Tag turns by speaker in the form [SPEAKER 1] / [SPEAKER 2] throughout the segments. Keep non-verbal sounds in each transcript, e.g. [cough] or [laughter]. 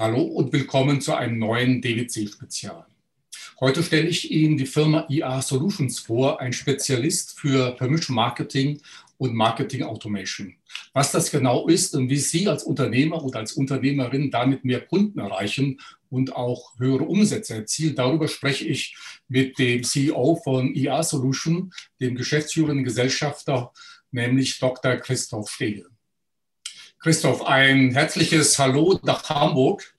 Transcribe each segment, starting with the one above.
[SPEAKER 1] Hallo und willkommen zu einem neuen DWC-Spezial. Heute stelle ich Ihnen die Firma IA Solutions vor, ein Spezialist für Permission Marketing und Marketing Automation. Was das genau ist und wie Sie als Unternehmer oder als Unternehmerin damit mehr Kunden erreichen und auch höhere Umsätze erzielen, darüber spreche ich mit dem CEO von IA Solution, dem geschäftsführenden Gesellschafter, nämlich Dr. Christoph Stege. Christoph, ein herzliches Hallo nach Hamburg.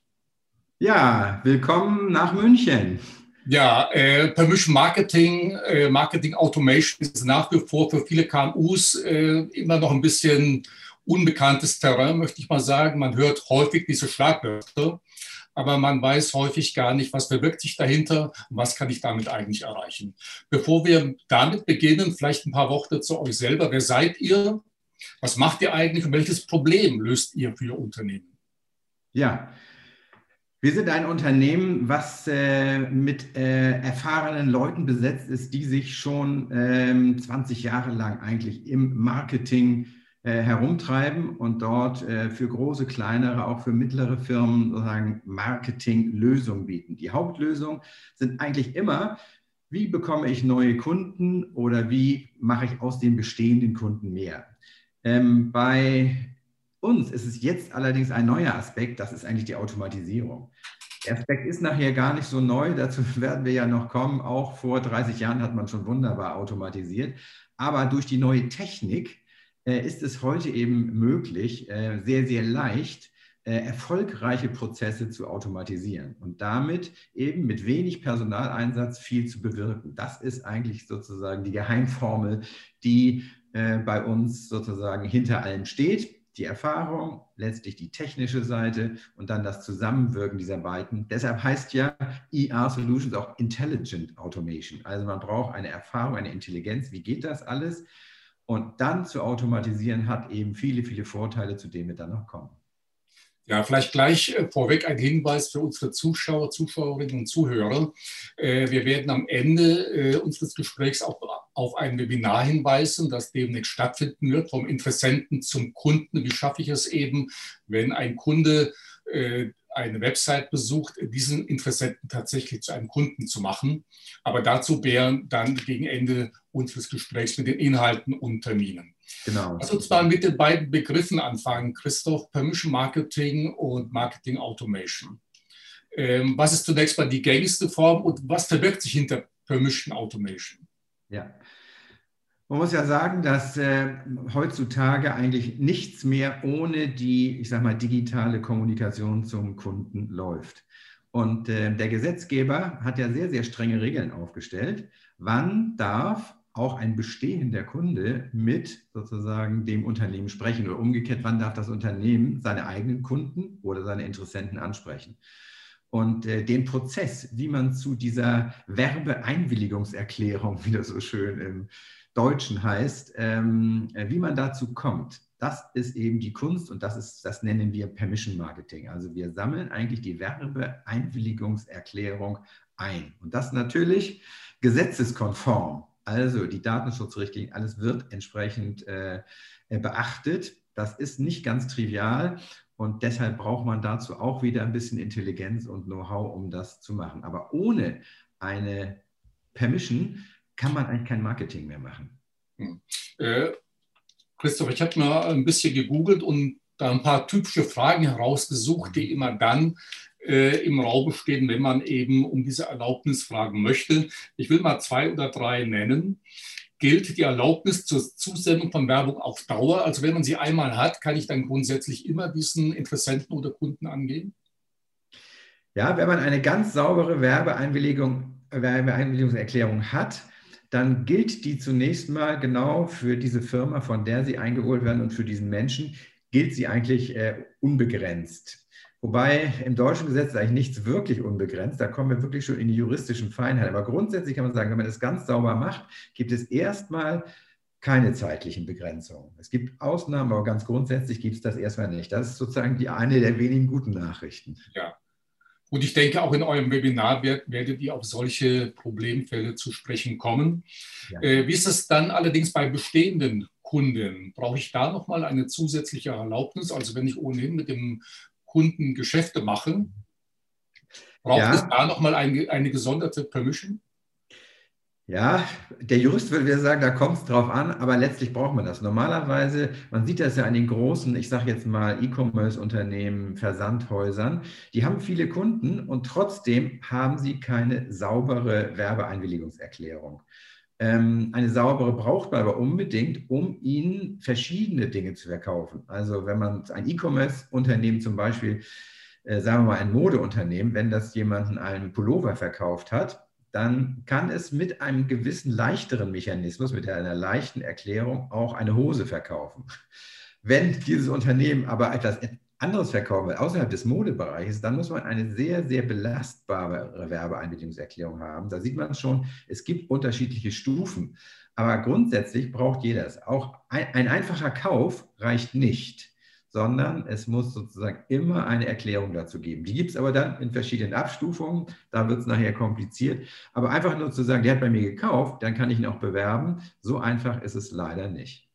[SPEAKER 2] Ja, willkommen nach München.
[SPEAKER 1] Ja, äh, Permission Marketing, äh, Marketing Automation ist nach wie vor für viele KMUs äh, immer noch ein bisschen unbekanntes Terrain, möchte ich mal sagen. Man hört häufig diese Schlagwörter, aber man weiß häufig gar nicht, was verbirgt sich dahinter und was kann ich damit eigentlich erreichen. Bevor wir damit beginnen, vielleicht ein paar Worte zu euch selber. Wer seid ihr? Was macht ihr eigentlich und welches Problem löst ihr für Ihr Unternehmen?
[SPEAKER 2] Ja, wir sind ein Unternehmen, was äh, mit äh, erfahrenen Leuten besetzt ist, die sich schon ähm, 20 Jahre lang eigentlich im Marketing äh, herumtreiben und dort äh, für große, kleinere, auch für mittlere Firmen sozusagen Marketinglösungen bieten. Die Hauptlösungen sind eigentlich immer, wie bekomme ich neue Kunden oder wie mache ich aus den bestehenden Kunden mehr. Ähm, bei uns ist es jetzt allerdings ein neuer Aspekt, das ist eigentlich die Automatisierung. Der Aspekt ist nachher gar nicht so neu, [laughs] dazu werden wir ja noch kommen. Auch vor 30 Jahren hat man schon wunderbar automatisiert. Aber durch die neue Technik äh, ist es heute eben möglich, äh, sehr, sehr leicht äh, erfolgreiche Prozesse zu automatisieren und damit eben mit wenig Personaleinsatz viel zu bewirken. Das ist eigentlich sozusagen die Geheimformel, die äh, bei uns sozusagen hinter allem steht. Die Erfahrung, letztlich die technische Seite und dann das Zusammenwirken dieser beiden. Deshalb heißt ja ER Solutions auch Intelligent Automation. Also man braucht eine Erfahrung, eine Intelligenz. Wie geht das alles? Und dann zu automatisieren hat eben viele, viele Vorteile, zu denen wir dann noch kommen.
[SPEAKER 1] Ja, vielleicht gleich äh, vorweg ein Hinweis für unsere Zuschauer, Zuschauerinnen und Zuhörer. Äh, wir werden am Ende äh, unseres Gesprächs auch auf ein Webinar hinweisen, das demnächst stattfinden wird, vom Interessenten zum Kunden. Wie schaffe ich es eben, wenn ein Kunde eine Website besucht, diesen Interessenten tatsächlich zu einem Kunden zu machen. Aber dazu wären dann gegen Ende unseres Gesprächs mit den Inhalten und Terminen. Genau. Lass uns mal mit den beiden Begriffen anfangen, Christoph, Permission Marketing und Marketing Automation. Ähm, was ist zunächst mal die gängigste Form und was verbirgt sich hinter Permission Automation?
[SPEAKER 2] Ja, man muss ja sagen, dass äh, heutzutage eigentlich nichts mehr ohne die, ich sage mal, digitale Kommunikation zum Kunden läuft. Und äh, der Gesetzgeber hat ja sehr, sehr strenge Regeln aufgestellt. Wann darf auch ein bestehender Kunde mit sozusagen dem Unternehmen sprechen oder umgekehrt, wann darf das Unternehmen seine eigenen Kunden oder seine Interessenten ansprechen? Und äh, den Prozess, wie man zu dieser Werbeeinwilligungserklärung, wie das so schön im Deutschen heißt, ähm, äh, wie man dazu kommt, das ist eben die Kunst und das ist, das nennen wir Permission Marketing. Also wir sammeln eigentlich die Werbeeinwilligungserklärung ein. Und das natürlich gesetzeskonform. Also die Datenschutzrichtlinien, alles wird entsprechend äh, äh, beachtet. Das ist nicht ganz trivial und deshalb braucht man dazu auch wieder ein bisschen Intelligenz und Know-how, um das zu machen. Aber ohne eine Permission kann man eigentlich kein Marketing mehr machen.
[SPEAKER 1] Hm. Äh, Christoph, ich habe mal ein bisschen gegoogelt und da ein paar typische Fragen herausgesucht, die immer dann äh, im Raum stehen, wenn man eben um diese Erlaubnis fragen möchte. Ich will mal zwei oder drei nennen. Gilt die Erlaubnis zur Zusendung von Werbung auf Dauer? Also wenn man sie einmal hat, kann ich dann grundsätzlich immer diesen Interessenten oder Kunden angehen?
[SPEAKER 2] Ja, wenn man eine ganz saubere Werbeeinwilligung, Werbeeinwilligungserklärung hat, dann gilt die zunächst mal genau für diese Firma, von der sie eingeholt werden und für diesen Menschen, gilt sie eigentlich äh, unbegrenzt. Wobei im deutschen Gesetz ist eigentlich nichts wirklich unbegrenzt. Da kommen wir wirklich schon in die juristischen Feinheiten. Aber grundsätzlich kann man sagen, wenn man das ganz sauber macht, gibt es erstmal keine zeitlichen Begrenzungen. Es gibt Ausnahmen, aber ganz grundsätzlich gibt es das erstmal nicht. Das ist sozusagen die eine der wenigen guten Nachrichten.
[SPEAKER 1] Ja. Und ich denke, auch in eurem Webinar werdet ihr auf solche Problemfälle zu sprechen kommen. Ja. Äh, wie ist es dann allerdings bei bestehenden Kunden? Brauche ich da nochmal eine zusätzliche Erlaubnis? Also wenn ich ohnehin mit dem Kunden Geschäfte machen. Braucht ja. es da nochmal eine, eine gesonderte Permission?
[SPEAKER 2] Ja, der Jurist würde sagen, da kommt es drauf an, aber letztlich braucht man das. Normalerweise, man sieht das ja an den großen, ich sage jetzt mal E-Commerce-Unternehmen, Versandhäusern, die haben viele Kunden und trotzdem haben sie keine saubere Werbeeinwilligungserklärung. Ähm, eine saubere braucht man aber unbedingt, um ihnen verschiedene Dinge zu verkaufen. Also wenn man ein E-Commerce-Unternehmen zum Beispiel, äh, sagen wir mal ein Modeunternehmen, wenn das jemanden einen Pullover verkauft hat, dann kann es mit einem gewissen leichteren Mechanismus, mit einer leichten Erklärung auch eine Hose verkaufen. Wenn dieses Unternehmen aber etwas anderes verkaufen außerhalb des Modebereiches, dann muss man eine sehr, sehr belastbare Werbeeinwilligungserklärung haben. Da sieht man schon, es gibt unterschiedliche Stufen. Aber grundsätzlich braucht jeder es. Auch ein, ein einfacher Kauf reicht nicht sondern es muss sozusagen immer eine Erklärung dazu geben. Die gibt es aber dann in verschiedenen Abstufungen, da wird es nachher kompliziert. Aber einfach nur zu sagen, der hat bei mir gekauft, dann kann ich ihn auch bewerben, so einfach ist es leider nicht.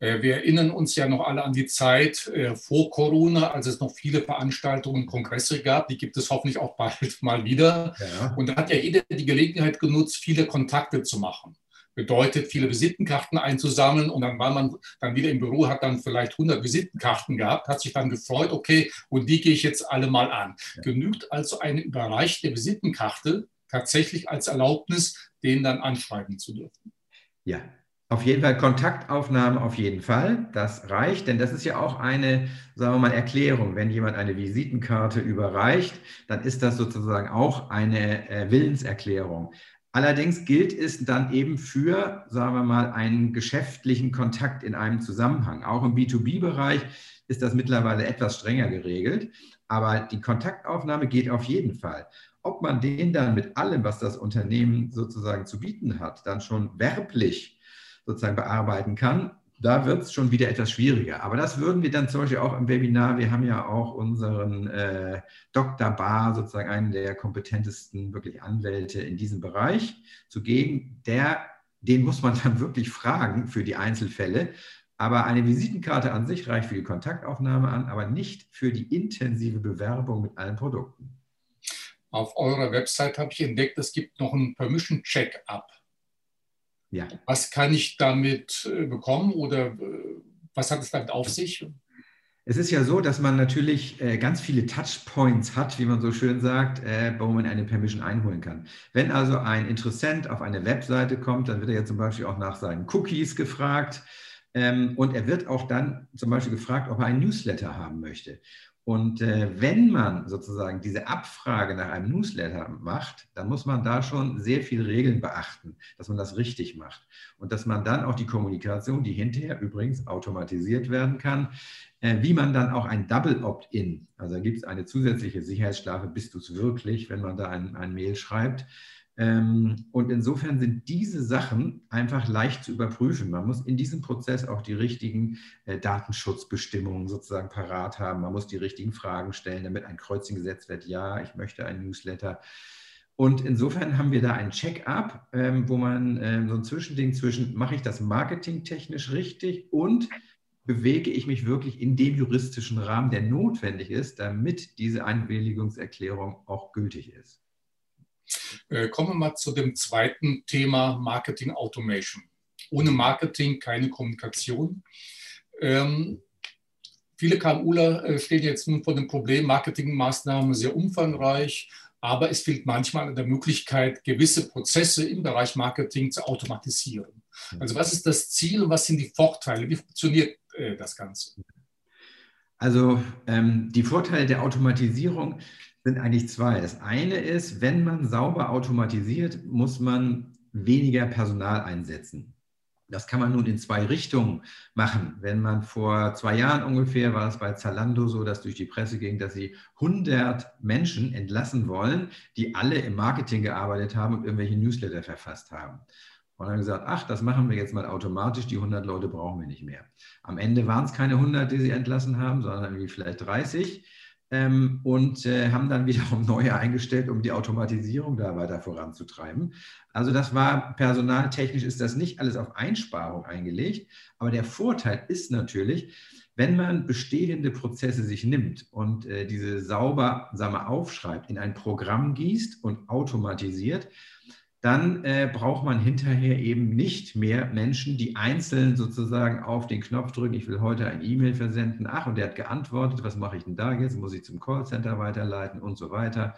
[SPEAKER 1] Äh, wir erinnern uns ja noch alle an die Zeit äh, vor Corona, als es noch viele Veranstaltungen und Kongresse gab. Die gibt es hoffentlich auch bald [laughs] mal wieder. Ja. Und da hat ja jeder die Gelegenheit genutzt, viele Kontakte zu machen bedeutet, viele Visitenkarten einzusammeln und dann war man dann wieder im Büro, hat dann vielleicht 100 Visitenkarten gehabt, hat sich dann gefreut, okay, und die gehe ich jetzt alle mal an. Ja. Genügt also eine überreichte Visitenkarte tatsächlich als Erlaubnis, den dann anschreiben zu dürfen?
[SPEAKER 2] Ja, auf jeden Fall Kontaktaufnahme, auf jeden Fall. Das reicht, denn das ist ja auch eine, sagen wir mal, Erklärung. Wenn jemand eine Visitenkarte überreicht, dann ist das sozusagen auch eine äh, Willenserklärung. Allerdings gilt es dann eben für, sagen wir mal, einen geschäftlichen Kontakt in einem Zusammenhang. Auch im B2B-Bereich ist das mittlerweile etwas strenger geregelt, aber die Kontaktaufnahme geht auf jeden Fall. Ob man den dann mit allem, was das Unternehmen sozusagen zu bieten hat, dann schon werblich sozusagen bearbeiten kann, da wird es schon wieder etwas schwieriger. Aber das würden wir dann zum Beispiel auch im Webinar, wir haben ja auch unseren äh, Dr. Bar, sozusagen einen der kompetentesten wirklich Anwälte in diesem Bereich zugegen. Der, den muss man [laughs] dann wirklich fragen für die Einzelfälle. Aber eine Visitenkarte an sich reicht für die Kontaktaufnahme an, aber nicht für die intensive Bewerbung mit allen Produkten.
[SPEAKER 1] Auf eurer Website habe ich entdeckt, es gibt noch einen Permission Check-up. Ja. Was kann ich damit äh, bekommen oder äh, was hat es damit auf sich?
[SPEAKER 2] Es ist ja so, dass man natürlich äh, ganz viele Touchpoints hat, wie man so schön sagt, wo man eine Permission einholen kann. Wenn also ein Interessent auf eine Webseite kommt, dann wird er ja zum Beispiel auch nach seinen Cookies gefragt. Ähm, und er wird auch dann zum Beispiel gefragt, ob er einen Newsletter haben möchte. Und äh, wenn man sozusagen diese Abfrage nach einem Newsletter macht, dann muss man da schon sehr viele Regeln beachten, dass man das richtig macht. Und dass man dann auch die Kommunikation, die hinterher übrigens automatisiert werden kann, äh, wie man dann auch ein Double Opt-in, also da gibt es eine zusätzliche Sicherheitsstrafe, bist du es wirklich, wenn man da ein, ein Mail schreibt, und insofern sind diese Sachen einfach leicht zu überprüfen. Man muss in diesem Prozess auch die richtigen äh, Datenschutzbestimmungen sozusagen parat haben. Man muss die richtigen Fragen stellen, damit ein Kreuzchen gesetzt wird. Ja, ich möchte einen Newsletter. Und insofern haben wir da ein Check-up, ähm, wo man ähm, so ein Zwischending zwischen, mache ich das marketingtechnisch richtig und bewege ich mich wirklich in dem juristischen Rahmen, der notwendig ist, damit diese Einwilligungserklärung auch gültig ist.
[SPEAKER 1] Äh, kommen wir mal zu dem zweiten Thema Marketing Automation. Ohne Marketing keine Kommunikation. Ähm, viele KMUler äh, stehen jetzt nun vor dem Problem, Marketingmaßnahmen sehr umfangreich, aber es fehlt manchmal an der Möglichkeit, gewisse Prozesse im Bereich Marketing zu automatisieren. Also was ist das Ziel und was sind die Vorteile? Wie funktioniert äh, das Ganze?
[SPEAKER 2] Also ähm, die Vorteile der Automatisierung sind eigentlich zwei. Das eine ist, wenn man sauber automatisiert, muss man weniger Personal einsetzen. Das kann man nun in zwei Richtungen machen. Wenn man vor zwei Jahren ungefähr war es bei Zalando so, dass durch die Presse ging, dass sie 100 Menschen entlassen wollen, die alle im Marketing gearbeitet haben und irgendwelche Newsletter verfasst haben. Und dann gesagt, ach, das machen wir jetzt mal automatisch, die 100 Leute brauchen wir nicht mehr. Am Ende waren es keine 100, die sie entlassen haben, sondern irgendwie vielleicht 30 ähm, und äh, haben dann wiederum neue eingestellt, um die Automatisierung da weiter voranzutreiben. Also das war personaltechnisch ist das nicht alles auf Einsparung eingelegt, aber der Vorteil ist natürlich, Wenn man bestehende Prozesse sich nimmt und äh, diese sauber wir, aufschreibt, in ein Programm gießt und automatisiert, dann äh, braucht man hinterher eben nicht mehr Menschen, die einzeln sozusagen auf den Knopf drücken, ich will heute ein E-Mail versenden, ach, und der hat geantwortet, was mache ich denn da jetzt, muss ich zum Callcenter weiterleiten und so weiter.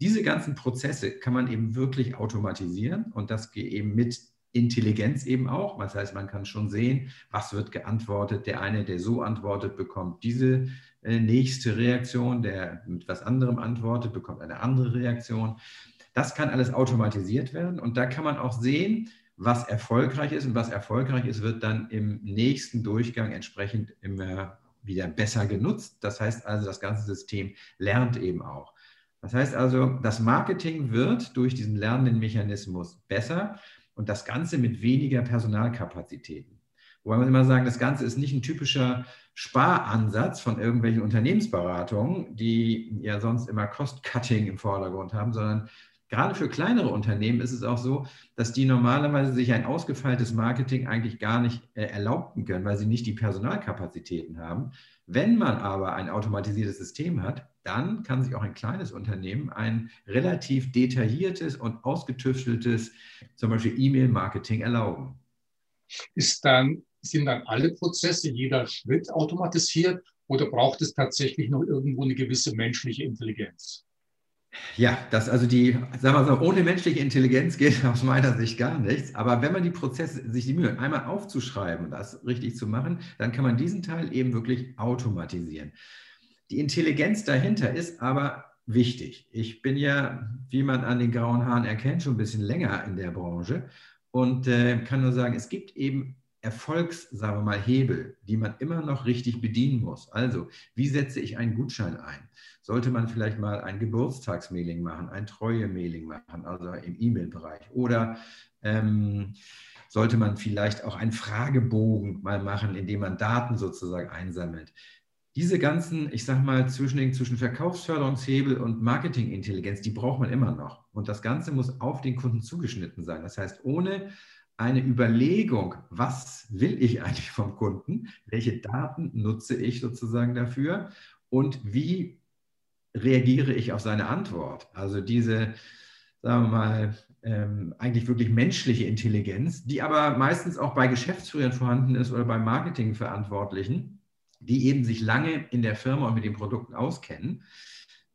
[SPEAKER 2] Diese ganzen Prozesse kann man eben wirklich automatisieren und das geht eben mit Intelligenz eben auch. Das heißt, man kann schon sehen, was wird geantwortet. Der eine, der so antwortet, bekommt diese äh, nächste Reaktion, der mit was anderem antwortet, bekommt eine andere Reaktion. Das kann alles automatisiert werden und da kann man auch sehen, was erfolgreich ist und was erfolgreich ist, wird dann im nächsten Durchgang entsprechend immer wieder besser genutzt. Das heißt also, das ganze System lernt eben auch. Das heißt also, das Marketing wird durch diesen lernenden Mechanismus besser und das Ganze mit weniger Personalkapazitäten. Wobei man immer sagen, das Ganze ist nicht ein typischer Sparansatz von irgendwelchen Unternehmensberatungen, die ja sonst immer Cost-Cutting im Vordergrund haben, sondern gerade für kleinere Unternehmen ist es auch so, dass die normalerweise sich ein ausgefeiltes Marketing eigentlich gar nicht äh, erlaubten können, weil sie nicht die Personalkapazitäten haben. Wenn man aber ein automatisiertes System hat, dann kann sich auch ein kleines Unternehmen ein relativ detailliertes und ausgetüfteltes, zum Beispiel E-Mail-Marketing erlauben.
[SPEAKER 1] Ist dann, sind dann alle Prozesse, jeder Schritt automatisiert oder braucht es tatsächlich noch irgendwo eine gewisse menschliche Intelligenz?
[SPEAKER 2] Ja, das also die, sagen wir so, ohne menschliche Intelligenz geht aus meiner Sicht gar nichts. Aber wenn man die Prozesse sich die Mühe einmal aufzuschreiben und das richtig zu machen, dann kann man diesen Teil eben wirklich automatisieren. Die Intelligenz dahinter ist aber wichtig. Ich bin ja, wie man an den grauen Haaren erkennt, schon ein bisschen länger in der Branche und äh, kann nur sagen, es gibt eben Erfolgs, sagen wir mal, Hebel, die man immer noch richtig bedienen muss. Also, wie setze ich einen Gutschein ein? Sollte man vielleicht mal ein Geburtstagsmailing machen, ein Treue-Mailing machen, also im E-Mail-Bereich? Oder ähm, sollte man vielleicht auch einen Fragebogen mal machen, in dem man Daten sozusagen einsammelt? diese ganzen, ich sag mal, zwischen, zwischen Verkaufsförderungshebel und Marketingintelligenz, die braucht man immer noch. Und das Ganze muss auf den Kunden zugeschnitten sein. Das heißt, ohne eine Überlegung, was will ich eigentlich vom Kunden, welche Daten nutze ich sozusagen dafür und wie reagiere ich auf seine Antwort. Also diese, sagen wir mal, ähm, eigentlich wirklich menschliche Intelligenz, die aber meistens auch bei Geschäftsführern vorhanden ist oder bei Marketingverantwortlichen die eben sich lange in der Firma und mit den Produkten auskennen.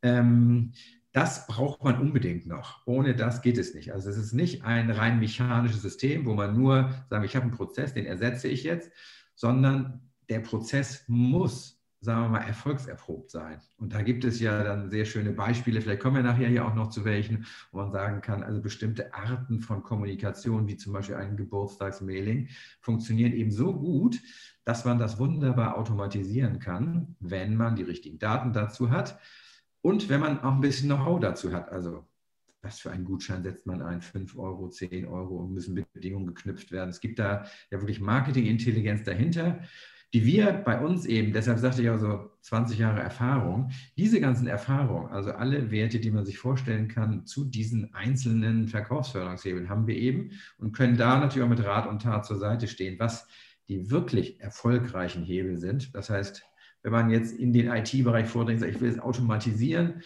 [SPEAKER 2] Ähm, das braucht man unbedingt noch. Ohne das geht es nicht. Also es ist nicht ein rein mechanisches System, wo man nur sagen, ich habe einen Prozess, den ersetze ich jetzt, sondern der Prozess muss, sagen wir mal, erfolgserprobt sein. Und da gibt es ja dann sehr schöne Beispiele. Vielleicht kommen wir nachher ja auch noch zu welchen, wo man sagen kann, also bestimmte Arten von Kommunikation, wie zum Beispiel ein Geburtstagsmailing, funktionieren eben so gut, dass man das wunderbar automatisieren kann, wenn man die richtigen Daten dazu hat und wenn man auch ein bisschen Know-how dazu hat. Also was für einen Gutschein setzt man ein? 5 Euro, 10 Euro und müssen Bedingungen geknüpft werden. Es gibt da ja wirklich Marketingintelligenz dahinter, die wir bei uns eben, deshalb sagte ich auch so 20 Jahre Erfahrung, diese ganzen Erfahrungen, also alle Werte, die man sich vorstellen kann zu diesen einzelnen Verkaufsförderungshebeln, haben wir eben und können da natürlich auch mit Rat und Tat zur Seite stehen, was die wirklich erfolgreichen Hebel sind. Das heißt, wenn man jetzt in den IT-Bereich vordringt, sagt, ich will es automatisieren,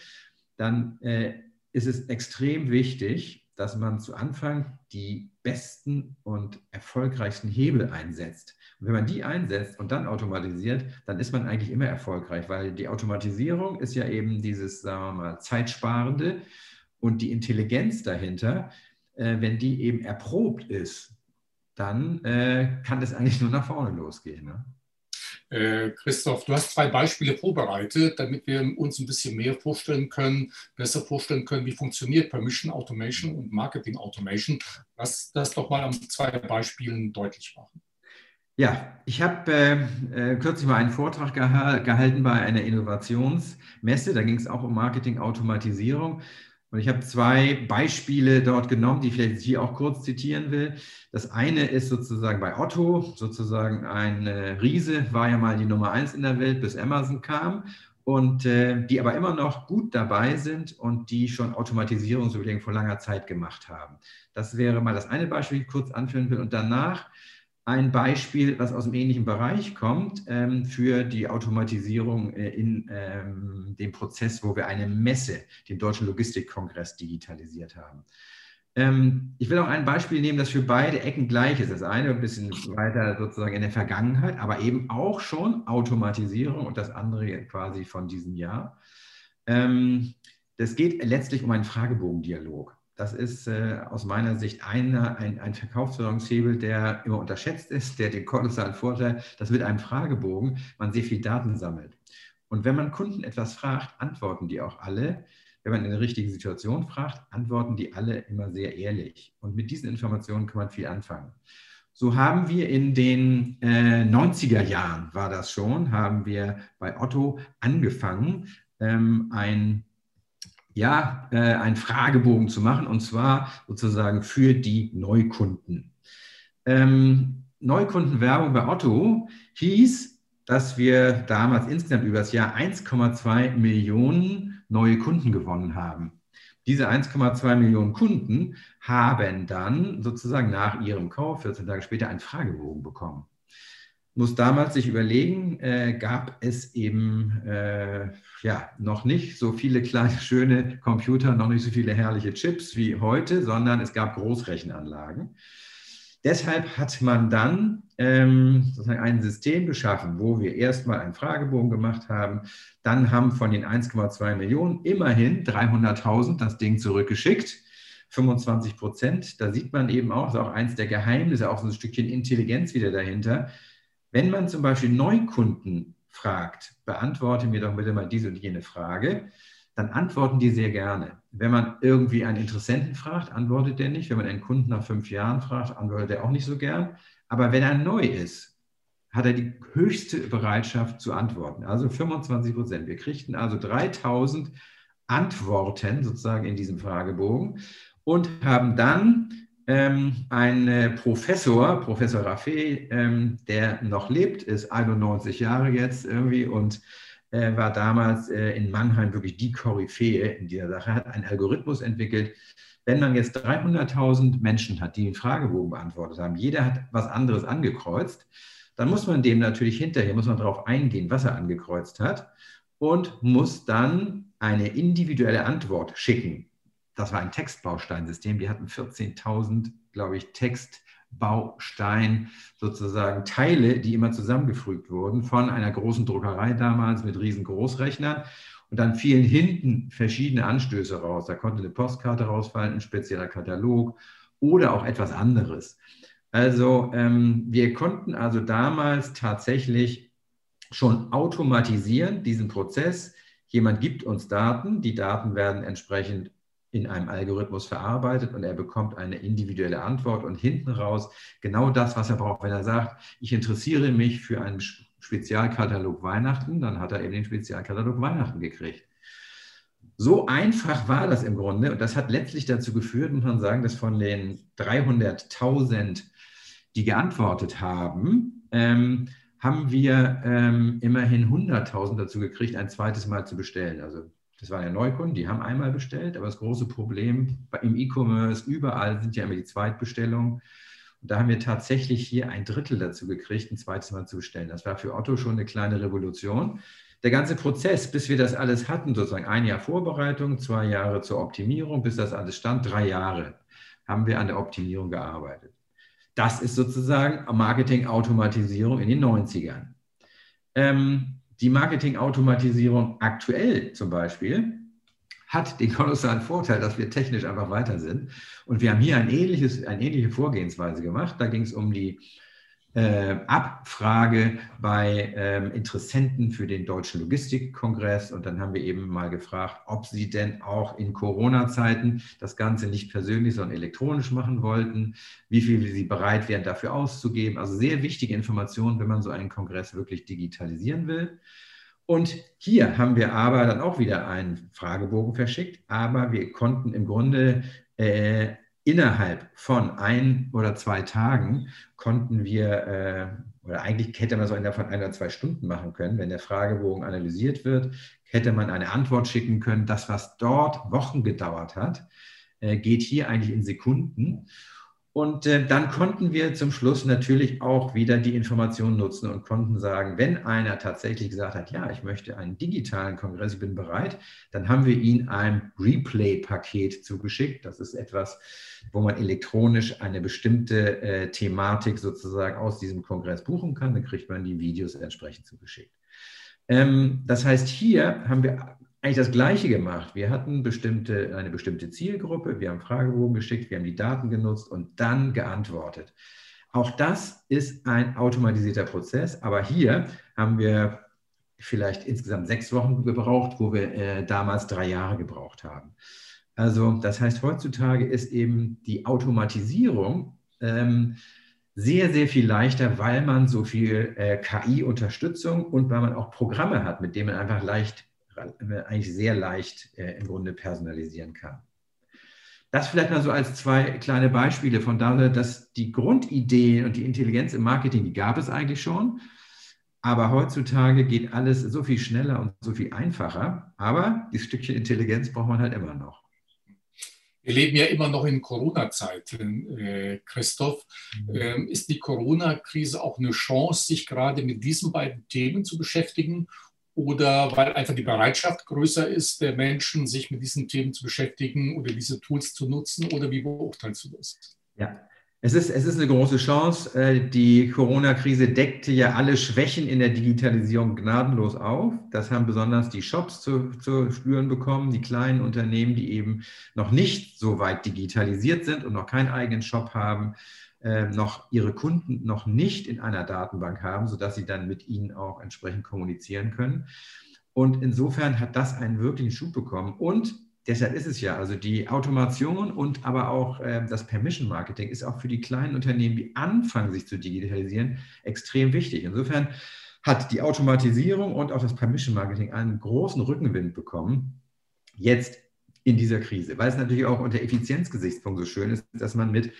[SPEAKER 2] dann äh, ist es extrem wichtig, dass man zu Anfang die besten und erfolgreichsten Hebel einsetzt. Und wenn man die einsetzt und dann automatisiert, dann ist man eigentlich immer erfolgreich, weil die Automatisierung ist ja eben dieses, sagen wir mal, zeitsparende und die Intelligenz dahinter, äh, wenn die eben erprobt ist, dann äh, kann das eigentlich nur nach vorne losgehen. Ne?
[SPEAKER 1] Äh, Christoph, du hast zwei Beispiele vorbereitet, damit wir uns ein bisschen mehr vorstellen können, besser vorstellen können, wie funktioniert Permission Automation und Marketing Automation. Lass das doch mal an zwei Beispielen deutlich machen.
[SPEAKER 2] Ja, ich habe äh, äh, kürzlich mal einen Vortrag geha gehalten bei einer Innovationsmesse. Da ging es auch um Marketing-Automatisierung. Und ich habe zwei Beispiele dort genommen, die ich vielleicht hier auch kurz zitieren will. Das eine ist sozusagen bei Otto, sozusagen ein Riese, war ja mal die Nummer eins in der Welt, bis Amazon kam. Und äh, die aber immer noch gut dabei sind und die schon Automatisierungsüberlegungen vor langer Zeit gemacht haben. Das wäre mal das eine Beispiel, das ich kurz anführen will. Und danach ein Beispiel, was aus dem ähnlichen Bereich kommt, ähm, für die Automatisierung äh, in ähm, dem Prozess, wo wir eine Messe, den Deutschen Logistikkongress, digitalisiert haben. Ähm, ich will auch ein Beispiel nehmen, das für beide Ecken gleich ist. Das eine ein bisschen weiter sozusagen in der Vergangenheit, aber eben auch schon Automatisierung und das andere quasi von diesem Jahr. Ähm, das geht letztlich um einen Fragebogendialog. Das ist äh, aus meiner Sicht eine, ein, ein Verkaufsführungshebel, der immer unterschätzt ist, der den kolossalen Vorteil, dass mit einem Fragebogen man sehr viel Daten sammelt. Und wenn man Kunden etwas fragt, antworten die auch alle. Wenn man in der richtigen Situation fragt, antworten die alle immer sehr ehrlich. Und mit diesen Informationen kann man viel anfangen. So haben wir in den äh, 90er Jahren, war das schon, haben wir bei Otto angefangen, ähm, ein ja, äh, einen Fragebogen zu machen und zwar sozusagen für die Neukunden. Ähm, Neukundenwerbung bei Otto hieß, dass wir damals insgesamt über das Jahr 1,2 Millionen neue Kunden gewonnen haben. Diese 1,2 Millionen Kunden haben dann sozusagen nach ihrem Kauf 14 Tage später einen Fragebogen bekommen muss damals sich überlegen, äh, gab es eben äh, ja noch nicht so viele kleine, schöne Computer, noch nicht so viele herrliche Chips wie heute, sondern es gab Großrechenanlagen. Deshalb hat man dann ähm, sozusagen ein System geschaffen, wo wir erstmal einen Fragebogen gemacht haben. Dann haben von den 1,2 Millionen immerhin 300.000 das Ding zurückgeschickt. 25 Prozent. Da sieht man eben auch, das ist auch eins der Geheimnisse, auch so ein Stückchen Intelligenz wieder dahinter wenn man zum Beispiel Neukunden fragt, beantworte mir doch bitte mal diese und jene Frage, dann antworten die sehr gerne. Wenn man irgendwie einen Interessenten fragt, antwortet der nicht. Wenn man einen Kunden nach fünf Jahren fragt, antwortet er auch nicht so gern. Aber wenn er neu ist, hat er die höchste Bereitschaft zu antworten. Also 25 Prozent. Wir kriegten also 3000 Antworten sozusagen in diesem Fragebogen und haben dann ähm, ein äh, Professor, Professor Raffé, ähm, der noch lebt, ist 91 Jahre jetzt irgendwie und äh, war damals äh, in Mannheim wirklich die Koryphäe in dieser Sache, hat einen Algorithmus entwickelt. Wenn man jetzt 300.000 Menschen hat, die den Fragebogen beantwortet haben, jeder hat was anderes angekreuzt, dann muss man dem natürlich hinterher, muss man darauf eingehen, was er angekreuzt hat und muss dann eine individuelle Antwort schicken das war ein Textbausteinsystem. Die hatten 14.000, glaube ich, Textbaustein sozusagen Teile, die immer zusammengefügt wurden von einer großen Druckerei damals mit riesen Großrechnern. Und dann fielen hinten verschiedene Anstöße raus. Da konnte eine Postkarte rausfallen, ein spezieller Katalog oder auch etwas anderes. Also ähm, wir konnten also damals tatsächlich schon automatisieren, diesen Prozess. Jemand gibt uns Daten, die Daten werden entsprechend in einem Algorithmus verarbeitet und er bekommt eine individuelle Antwort und hinten raus genau das, was er braucht. Wenn er sagt, ich interessiere mich für einen Spezialkatalog Weihnachten, dann hat er eben den Spezialkatalog Weihnachten gekriegt. So einfach war das im Grunde und das hat letztlich dazu geführt, muss man sagen, dass von den 300.000, die geantwortet haben, ähm, haben wir ähm, immerhin 100.000 dazu gekriegt, ein zweites Mal zu bestellen. Also das waren ja Neukunden, die haben einmal bestellt, aber das große Problem im E-Commerce, überall sind ja immer die Zweitbestellungen. Und da haben wir tatsächlich hier ein Drittel dazu gekriegt, ein zweites Mal zu bestellen. Das war für Otto schon eine kleine Revolution. Der ganze Prozess, bis wir das alles hatten, sozusagen ein Jahr Vorbereitung, zwei Jahre zur Optimierung, bis das alles stand, drei Jahre haben wir an der Optimierung gearbeitet. Das ist sozusagen Marketing-Automatisierung in den 90ern. Ähm, die Marketing-Automatisierung aktuell zum Beispiel hat den kolossalen Vorteil, dass wir technisch einfach weiter sind. Und wir haben hier ein ähnliches, eine ähnliche Vorgehensweise gemacht. Da ging es um die äh, Abfrage bei ähm, Interessenten für den Deutschen Logistikkongress. Und dann haben wir eben mal gefragt, ob sie denn auch in Corona-Zeiten das Ganze nicht persönlich, sondern elektronisch machen wollten, wie viel sie bereit wären, dafür auszugeben. Also sehr wichtige Informationen, wenn man so einen Kongress wirklich digitalisieren will. Und hier haben wir aber dann auch wieder einen Fragebogen verschickt, aber wir konnten im Grunde äh, innerhalb von ein oder zwei Tagen konnten wir, äh, oder eigentlich hätte man so innerhalb von ein oder zwei Stunden machen können, wenn der Fragebogen analysiert wird, hätte man eine Antwort schicken können. Das, was dort Wochen gedauert hat, äh, geht hier eigentlich in Sekunden. Und äh, dann konnten wir zum Schluss natürlich auch wieder die Informationen nutzen und konnten sagen, wenn einer tatsächlich gesagt hat, ja, ich möchte einen digitalen Kongress, ich bin bereit, dann haben wir ihm ein Replay-Paket zugeschickt. Das ist etwas, wo man elektronisch eine bestimmte äh, Thematik sozusagen aus diesem Kongress buchen kann. Dann kriegt man die Videos entsprechend zugeschickt. Ähm, das heißt, hier haben wir eigentlich das Gleiche gemacht. Wir hatten bestimmte, eine bestimmte Zielgruppe, wir haben Fragebogen geschickt, wir haben die Daten genutzt und dann geantwortet. Auch das ist ein automatisierter Prozess, aber hier haben wir vielleicht insgesamt sechs Wochen gebraucht, wo wir äh, damals drei Jahre gebraucht haben. Also das heißt, heutzutage ist eben die Automatisierung ähm, sehr, sehr viel leichter, weil man so viel äh, KI-Unterstützung und weil man auch Programme hat, mit denen man einfach leicht eigentlich sehr leicht äh, im Grunde personalisieren kann. Das vielleicht mal so als zwei kleine Beispiele von daher, dass die Grundidee und die Intelligenz im Marketing, die gab es eigentlich schon. Aber heutzutage geht alles so viel schneller und so viel einfacher. Aber dieses Stückchen Intelligenz braucht man halt immer noch.
[SPEAKER 1] Wir leben ja immer noch in Corona-Zeiten, äh, Christoph. Mhm. Ähm, ist die Corona-Krise auch eine Chance, sich gerade mit diesen beiden Themen zu beschäftigen oder weil einfach die Bereitschaft größer ist, der Menschen, sich mit diesen Themen zu beschäftigen oder diese Tools zu nutzen? Oder wie beurteilst du das?
[SPEAKER 2] Ja, es ist, es ist eine große Chance. Äh, die Corona-Krise deckte ja alle Schwächen in der Digitalisierung gnadenlos auf. Das haben besonders die Shops zu, zu spüren bekommen, die kleinen Unternehmen, die eben noch nicht so weit digitalisiert sind und noch keinen eigenen Shop haben noch ihre Kunden noch nicht in einer Datenbank haben, sodass sie dann mit ihnen auch entsprechend kommunizieren können. Und insofern hat das einen wirklichen Schub bekommen. Und deshalb ist es ja, also die Automation und aber auch äh, das Permission Marketing ist auch für die kleinen Unternehmen, die anfangen, sich zu digitalisieren, extrem wichtig. Insofern hat die Automatisierung und auch das Permission Marketing einen großen Rückenwind bekommen, jetzt in dieser Krise, weil es natürlich auch unter Effizienzgesichtspunkt so schön ist, dass man mit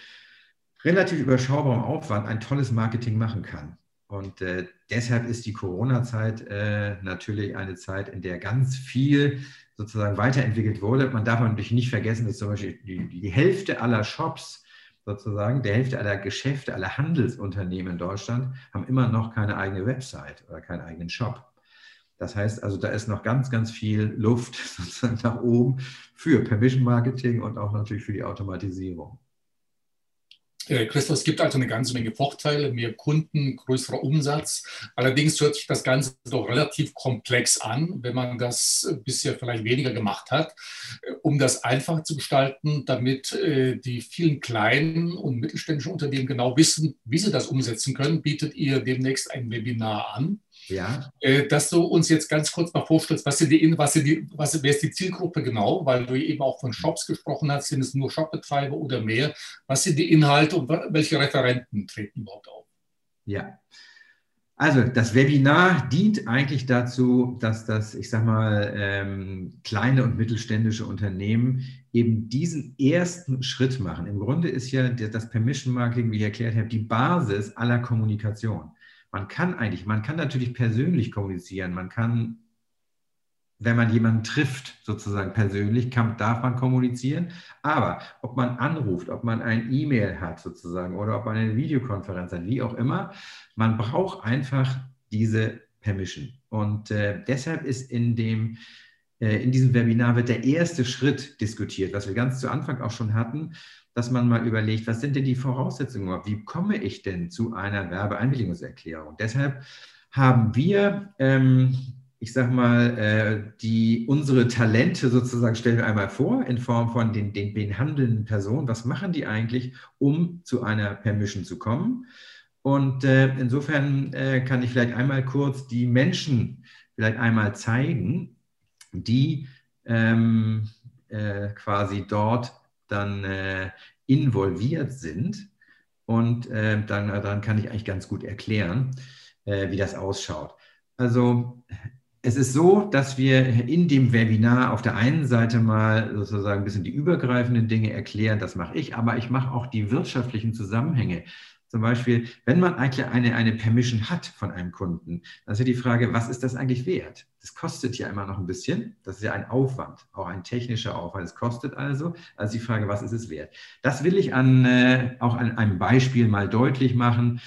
[SPEAKER 2] relativ überschaubarem Aufwand ein tolles Marketing machen kann. Und äh, deshalb ist die Corona-Zeit äh, natürlich eine Zeit, in der ganz viel sozusagen weiterentwickelt wurde. Man darf natürlich nicht vergessen, dass zum Beispiel die, die Hälfte aller Shops sozusagen, der Hälfte aller Geschäfte, aller Handelsunternehmen in Deutschland haben immer noch keine eigene Website oder keinen eigenen Shop. Das heißt also, da ist noch ganz, ganz viel Luft [laughs] sozusagen nach oben für Permission Marketing und auch natürlich für die Automatisierung.
[SPEAKER 1] Äh, Christoph, es gibt also eine ganze Menge Vorteile, mehr Kunden, größerer Umsatz. Allerdings hört sich das Ganze doch relativ komplex an, wenn man das bisher vielleicht weniger gemacht hat. Äh, um das einfach zu gestalten, damit äh, die vielen kleinen und mittelständischen Unternehmen genau wissen, wie sie das umsetzen können, bietet ihr demnächst ein Webinar an. Ja. Äh, dass du uns jetzt ganz kurz mal vorstellst, was, die, was, die, was wer ist die Zielgruppe genau, weil du eben auch von Shops gesprochen hast, sind es nur Shopbetreiber oder mehr? Was sind die Inhalte und welche Referenten treten überhaupt auf?
[SPEAKER 2] Ja. Also das Webinar dient eigentlich dazu, dass das, ich sag mal, ähm, kleine und mittelständische Unternehmen eben diesen ersten Schritt machen. Im Grunde ist ja das Permission Marketing, wie ich erklärt habe, die Basis aller Kommunikation man kann eigentlich, man kann natürlich persönlich kommunizieren, man kann, wenn man jemanden trifft, sozusagen persönlich, kann, darf man kommunizieren, aber ob man anruft, ob man ein E-Mail hat sozusagen oder ob man eine Videokonferenz hat, wie auch immer, man braucht einfach diese Permission. Und äh, deshalb ist in dem äh, in diesem Webinar wird der erste Schritt diskutiert, was wir ganz zu Anfang auch schon hatten, dass man mal überlegt, was sind denn die Voraussetzungen? Wie komme ich denn zu einer Werbeeinwilligungserklärung? Deshalb haben wir, ähm, ich sage mal, äh, die, unsere Talente sozusagen stellen wir einmal vor in Form von den, den behandelnden Personen. Was machen die eigentlich, um zu einer Permission zu kommen? Und äh, insofern äh, kann ich vielleicht einmal kurz die Menschen vielleicht einmal zeigen, die ähm, äh, quasi dort dann äh, involviert sind. Und äh, dann, dann kann ich eigentlich ganz gut erklären, äh, wie das ausschaut. Also es ist so, dass wir in dem Webinar auf der einen Seite mal sozusagen ein bisschen die übergreifenden Dinge erklären, das mache ich, aber ich mache auch die wirtschaftlichen Zusammenhänge zum Beispiel, wenn man eigentlich eine, eine Permission hat von einem Kunden, dann ist ja die Frage, was ist das eigentlich wert? Das kostet ja immer noch ein bisschen. Das ist ja ein Aufwand, auch ein technischer Aufwand. Es kostet also. Also die Frage, was ist es wert? Das will ich an, äh, auch an einem Beispiel mal deutlich machen.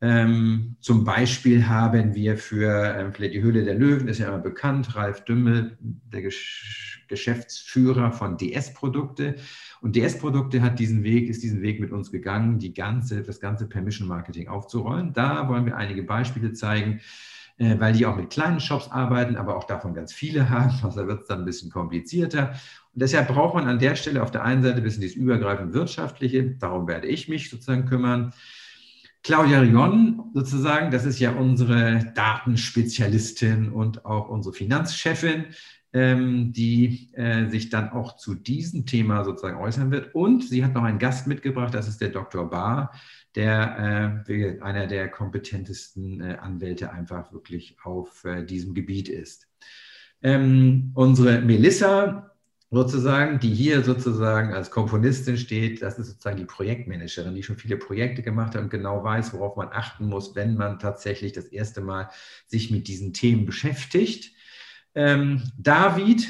[SPEAKER 2] Ähm, zum Beispiel haben wir für ähm, die Höhle der Löwen, ist ja immer bekannt, Ralf Dümmel, der Gesch Geschäftsführer von DS-Produkte. Und DS-Produkte hat diesen Weg, ist diesen Weg mit uns gegangen, die ganze, das ganze Permission-Marketing aufzurollen. Da wollen wir einige Beispiele zeigen, äh, weil die auch mit kleinen Shops arbeiten, aber auch davon ganz viele haben. [laughs] Also da wird es dann ein bisschen komplizierter. Und deshalb braucht man an der Stelle auf der einen Seite ein bisschen dieses übergreifend wirtschaftliche, darum werde ich mich sozusagen kümmern. Claudia Rion sozusagen, das ist ja unsere Datenspezialistin und auch unsere Finanzchefin, ähm, die äh, sich dann auch zu diesem Thema sozusagen äußern wird. Und sie hat noch einen Gast mitgebracht, das ist der Dr. Barr, der äh, einer der kompetentesten äh, Anwälte einfach wirklich auf äh, diesem Gebiet ist. Ähm, unsere Melissa sozusagen, die hier sozusagen als Komponistin steht, das ist sozusagen die Projektmanagerin, die schon viele Projekte gemacht hat und genau weiß, worauf man achten muss, wenn man tatsächlich das erste Mal sich mit diesen Themen beschäftigt. Ähm, David,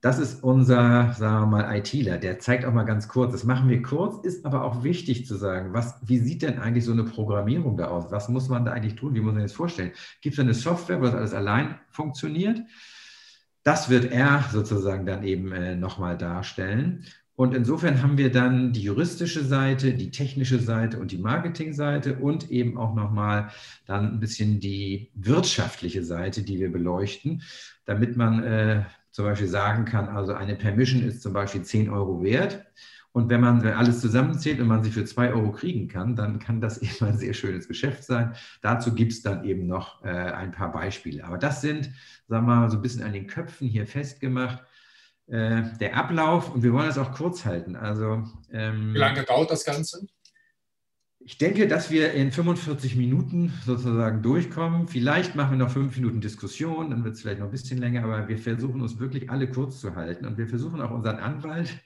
[SPEAKER 2] das ist unser, sagen wir mal, ITler, der zeigt auch mal ganz kurz, das machen wir kurz, ist aber auch wichtig zu sagen, was, wie sieht denn eigentlich so eine Programmierung da aus? Was muss man da eigentlich tun? Wie muss man das vorstellen? Gibt es eine Software, wo das alles allein funktioniert? Das wird er sozusagen dann eben äh, nochmal darstellen. Und insofern haben wir dann die juristische Seite, die technische Seite und die Marketingseite und eben auch nochmal dann ein bisschen die wirtschaftliche Seite, die wir beleuchten, damit man äh, zum Beispiel sagen kann, also eine Permission ist zum Beispiel 10 Euro wert. Und wenn man alles zusammenzählt und man sie für 2 Euro kriegen kann, dann kann das [laughs] eben ein sehr schönes Geschäft sein. Dazu gibt es dann eben noch äh, ein paar Beispiele. Aber das sind sagen wir mal, so ein bisschen an den Köpfen hier festgemacht. Äh, der Ablauf, und wir wollen das auch kurz halten. Also,
[SPEAKER 1] ähm, Wie lange dauert das Ganze?
[SPEAKER 2] Ich denke, dass wir in 45 Minuten sozusagen durchkommen. Vielleicht machen wir noch fünf Minuten Diskussion, dann wird es vielleicht noch ein bisschen länger, aber wir versuchen uns wirklich alle kurz zu halten. Und wir versuchen auch unseren Anwalt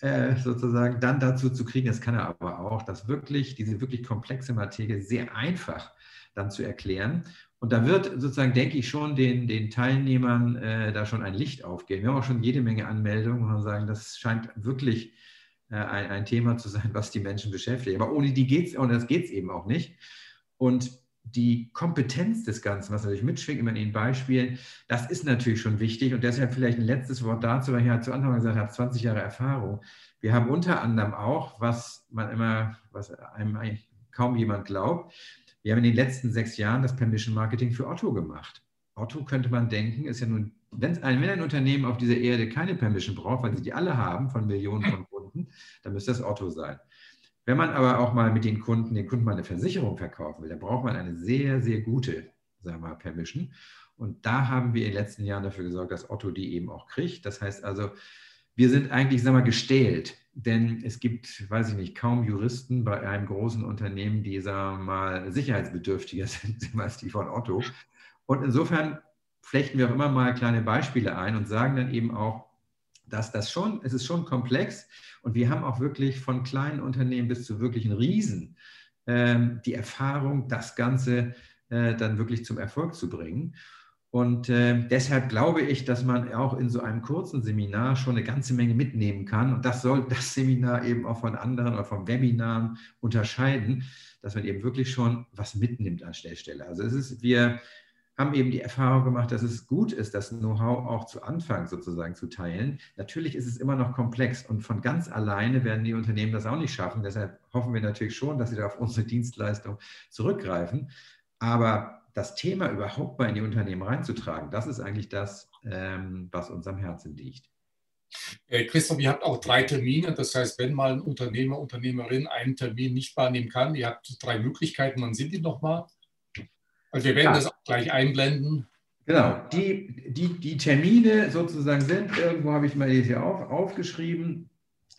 [SPEAKER 2] äh, sozusagen dann dazu zu kriegen, das kann er aber auch, dass wirklich diese wirklich komplexe Materie sehr einfach dann zu erklären. Und da wird sozusagen, denke ich, schon den, den Teilnehmern äh, da schon ein Licht aufgehen. Wir haben auch schon jede Menge Anmeldungen und sagen, das scheint wirklich äh, ein, ein Thema zu sein, was die Menschen beschäftigt. Aber ohne die geht es, und das geht es eben auch nicht. Und die Kompetenz des Ganzen, was natürlich mitschwingt, immer in den Beispielen, das ist natürlich schon wichtig. Und deshalb vielleicht ein letztes Wort dazu, weil ich ja zu Anfang gesagt habe, 20 Jahre Erfahrung. Wir haben unter anderem auch, was man immer, was einem eigentlich kaum jemand glaubt, wir haben in den letzten sechs Jahren das Permission Marketing für Otto gemacht. Otto könnte man denken, ist ja nun, wenn ein, wenn ein Unternehmen auf dieser Erde keine Permission braucht, weil sie die alle haben von Millionen von Kunden, dann müsste das Otto sein. Wenn man aber auch mal mit den Kunden, den Kunden mal eine Versicherung verkaufen will, dann braucht man eine sehr, sehr gute, sagen wir mal, Permission. Und da haben wir in den letzten Jahren dafür gesorgt, dass Otto die eben auch kriegt. Das heißt also, wir sind eigentlich, sagen wir mal, gestählt. Denn es gibt, weiß ich nicht, kaum Juristen bei einem großen Unternehmen, die, sagen wir mal, sicherheitsbedürftiger [laughs] sind als die von Otto. Und insofern flechten wir auch immer mal kleine Beispiele ein und sagen dann eben auch, dass das schon, es ist schon komplex und wir haben auch wirklich von kleinen Unternehmen bis zu wirklichen Riesen äh, die Erfahrung, das Ganze äh, dann wirklich zum Erfolg zu bringen. Und äh, deshalb glaube ich, dass man auch in so einem kurzen Seminar schon eine ganze Menge mitnehmen kann. Und das soll das Seminar eben auch von anderen oder von Webinaren unterscheiden, dass man eben wirklich schon was mitnimmt an der Stelle. Also es ist, wir haben eben die Erfahrung gemacht, dass es gut ist, das Know-how auch zu Anfang sozusagen zu teilen. Natürlich ist es immer noch komplex und von ganz alleine werden die Unternehmen das auch nicht schaffen. Deshalb hoffen wir natürlich schon, dass sie da auf unsere Dienstleistung zurückgreifen. Aber das Thema überhaupt mal in die Unternehmen reinzutragen, das ist eigentlich das, ähm, was uns am Herzen liegt.
[SPEAKER 1] Äh, Christoph, ihr habt auch drei Termine. Das heißt, wenn mal ein Unternehmer, Unternehmerin einen Termin nicht wahrnehmen kann, ihr habt drei Möglichkeiten. Wann sind die nochmal? Also wir werden ja. das auch gleich einblenden.
[SPEAKER 2] Genau, die, die, die Termine sozusagen sind, irgendwo habe ich mal hier auf, aufgeschrieben,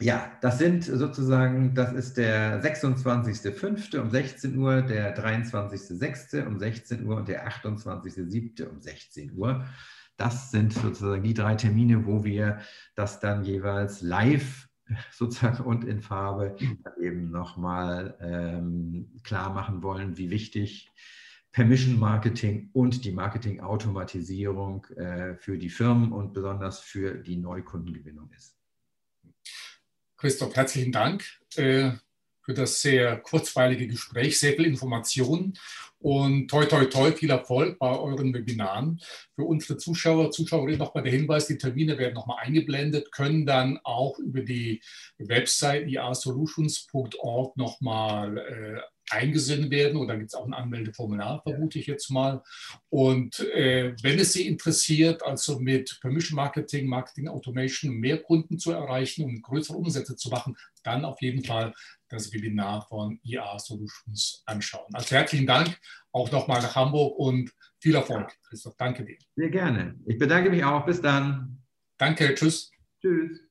[SPEAKER 2] ja, das sind sozusagen, das ist der 26.05. um 16 Uhr, der 23.06. um 16 Uhr und der 28.07. um 16 Uhr. Das sind sozusagen die drei Termine, wo wir das dann jeweils live [laughs] sozusagen und in Farbe eben nochmal ähm, klar machen wollen, wie wichtig Permission Marketing und die Marketing-Automatisierung äh, für die Firmen und besonders für die Neukundengewinnung ist.
[SPEAKER 1] Christoph, herzlichen Dank. Äh, für das sehr kurzweilige Gespräch, sehr viel Information und toi, toi, toi, viel Erfolg bei euren Webinaren. Für unsere Zuschauer, Zuschauerinnen nochmal der Hinweis, die Termine werden nochmal eingeblendet, können dann auch über die Website iasolutions.org nochmal äh, eingesehen werden oder gibt es auch ein Anmeldeformular, vermute ich jetzt mal. Und äh, wenn es Sie interessiert, also mit Permission Marketing, Marketing Automation mehr Kunden zu erreichen und größere Umsätze zu machen, dann auf jeden Fall das Webinar von IA Solutions anschauen. Also herzlichen Dank auch nochmal nach Hamburg und viel Erfolg, Christoph. Danke dir.
[SPEAKER 2] Sehr gerne. Ich bedanke mich auch. Bis dann.
[SPEAKER 1] Danke. Tschüss.
[SPEAKER 2] Tschüss.